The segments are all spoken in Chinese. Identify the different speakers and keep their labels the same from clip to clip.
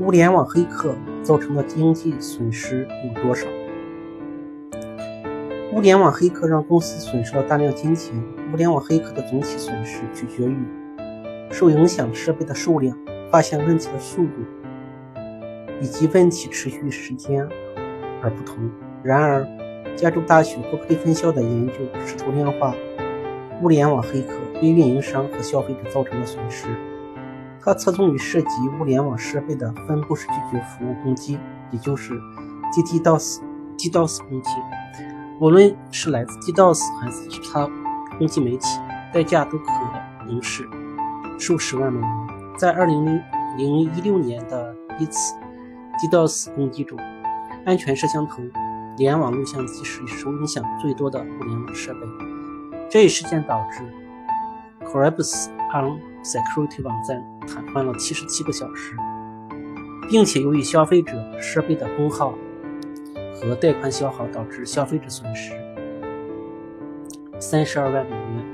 Speaker 1: 物联网黑客造成的经济损失有多少？物联网黑客让公司损失了大量金钱。物联网黑客的总体损失取决于受影响设备的数量、发现问题的速度以及问题持续时间而不同。然而，加州大学伯克利分校的研究试图量化物联网黑客对运营商和消费者造成的损失。它侧重于涉及物联网设备的分布式拒绝服务攻击，也就是 DDoS、DDoS 攻击。无论是来自 DDoS 还是其他攻击媒体，代价都可能是数十万美元。在2016年的一次 DDoS 攻击中，安全摄像头、联网录像机是受影响最多的互联网设备。这一事件导致 Corpus on Security 网站瘫痪了77个小时，并且由于消费者设备的功耗。和带宽消耗导致消费者损失三十二万美元，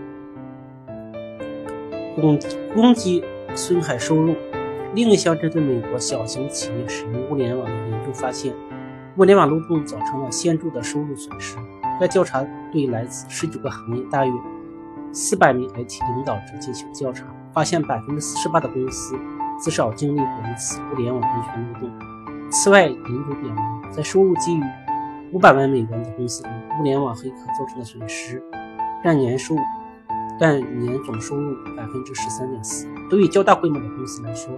Speaker 1: 攻攻击损害收入。另一项针对美国小型企业使用物联网的研究发现，物联网漏洞造成了显著的收入损失。该调查对来自十九个行业大约四百名 IT 领导者进行调查，发现百分之四十八的公司至少经历过一次互联网安全漏洞。此外，研究表明。在收入低于五百万美元的公司中，物联网黑客造成的损失占年收占年总收入百分之十三点四。对于较大规模的公司来说，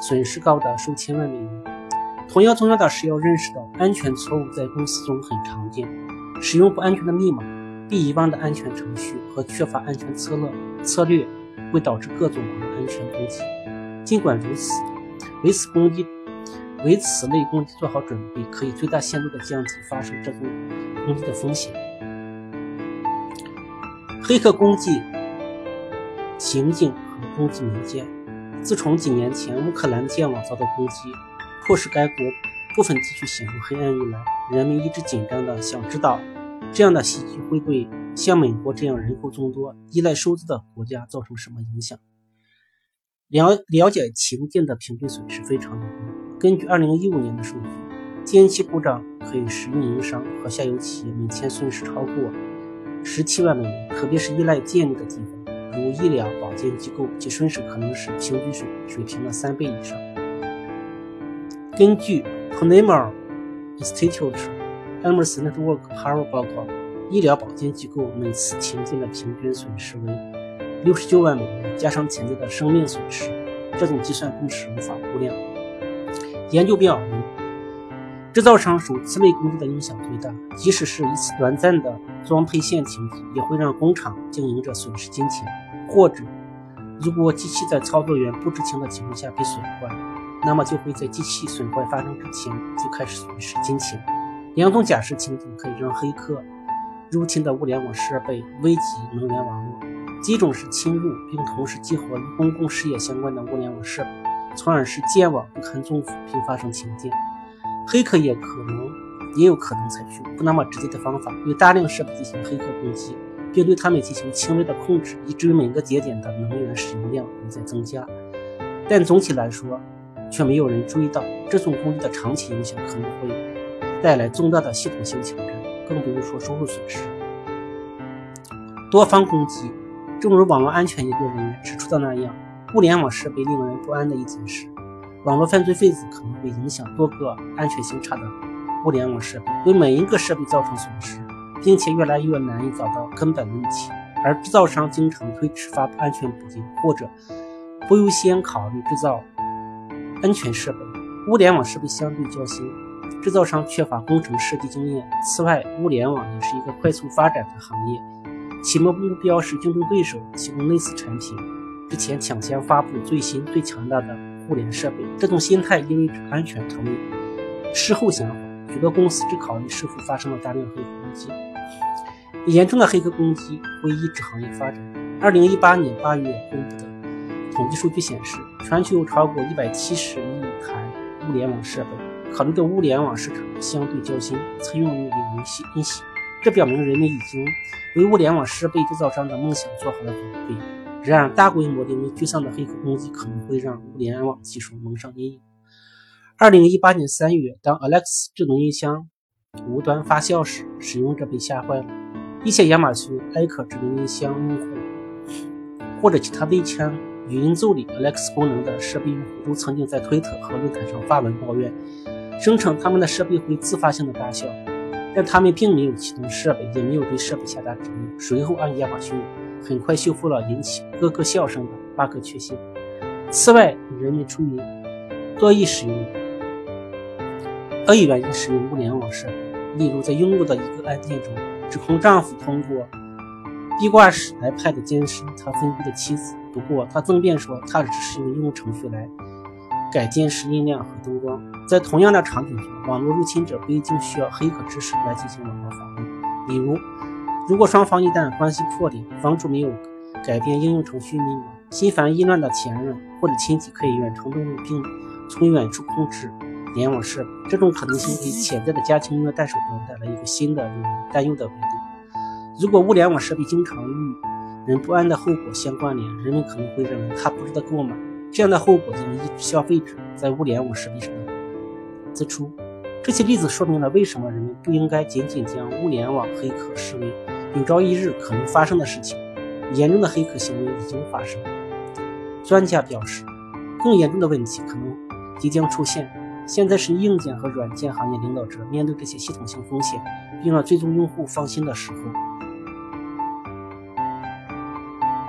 Speaker 1: 损失高达数千万美元。同样重要的是要认识到，安全错误在公司中很常见。使用不安全的密码、被遗忘的安全程序和缺乏安全策略策略会导致各种网络安全攻击。尽管如此，为此攻击。为此类攻击做好准备，可以最大限度地降低发生这种攻击的风险。黑客攻击情景和攻击媒介。自从几年前乌克兰电网遭到攻击，迫使该国部分地区陷入黑暗以来，人们一直紧张地想知道这样的袭击会对像美国这样人口众多、依赖数字的国家造成什么影响。了了解情境的平均损失非常有用。根据2015年的数据，电气故障可以使运营商和下游企业每天损失超过17万美元，特别是依赖电力的地方，如医疗保健机构，其损失可能是平均水水平的三倍以上。根据 p n e m a Institute Emerson Network Harvard 报告，医疗保健机构每次停电的平均损失为69万美元，加上潜在的生命损失，这种计算公式无法估量。研究表明，制造商受此类工作的影响最大。即使是一次短暂的装配线停机，也会让工厂经营者损失金钱。或者，如果机器在操作员不知情的情况下被损坏，那么就会在机器损坏发生之前就开始损失金钱。两种假设情景可以让黑客入侵的物联网设备危及能源网络：几种是侵入并同时激活与公共事业相关的物联网设备。从而使电网不堪重负并发生停电。黑客也可能也有可能采取不那么直接的方法，对大量设备进行黑客攻击，并对他们进行轻微的控制，以至于每个节点的能源使用量也在增加。但总体来说，却没有人注意到这种攻击的长期影响可能会带来重大的系统性挑战，更不用说收入损失。多方攻击，正如网络安全研究人员指出的那样。互联网设备令人不安的一件事，网络犯罪分子可能会影响多个安全性差的物联网设备，对每一个设备造成损失，并且越来越难以找到根本问题。而制造商经常推迟发布安全补丁，或者不优先考虑制造安全设备。物联网设备相对较新，制造商缺乏工程设计经验。此外，物联网也是一个快速发展的行业，其目标是竞争对手提供类似产品。之前抢先发布最新最强大的互联设备，这种心态意味着安全成为事后想法。许多公司只考虑是否发生了大量黑客攻击。严重的黑客攻击会抑制行业发展。二零一八年八月公布的统计数据显示，全球有超过一百七十亿台物联网设备。考虑到物联网市场相对较新，采用于领域新兴，这表明人们已经为物联网设备制造商的梦想做好了准备。然而，大规模令人沮丧的黑客攻击可能会让物联网技术蒙上阴影。二零一八年三月，当 Alex 智能音箱无端发酵时，使用者被吓坏了。一些亚马逊 Echo 智能音箱用户或者其他微强语音助理 Alex 功能的设备用户都曾经在推特和论坛上发文抱怨，声称他们的设备会自发性的大笑，但他们并没有启动设备，也没有对设备下达指令。随后，按亚马逊很快修复了引起咯咯笑声的 bug 缺陷。此外，人们出于恶意使用、恶意原因使用物联网设备，例如在用户的一个案件中，指控丈夫通过壁挂式 iPad 监视他分居的妻子。不过，他争辩说，他只是用应用程序来改监视音量和灯光。在同样的场景中，网络入侵者不一定需要黑客知识来进行网络访问。比如，如果双方一旦关系破裂，房主没有改变应用程序密码，心烦意乱的前任或者亲戚可以远程登录并从远处控制联网设备。这种可能性给潜在的家庭音乐带手端带来一个新的令人担忧的维度。如果物联网设备经常与人不安的后果相关联，人们可能会认为它不值得购买。这样的后果将抑制消费者在物联网设备上的支出。这些例子说明了为什么人们不应该仅仅将物联网黑客视为有朝一日可能发生的事情。严重的黑客行为已经发生。专家表示，更严重的问题可能即将出现。现在是硬件和软件行业领导者面对这些系统性风险，并让最终用户放心的时候。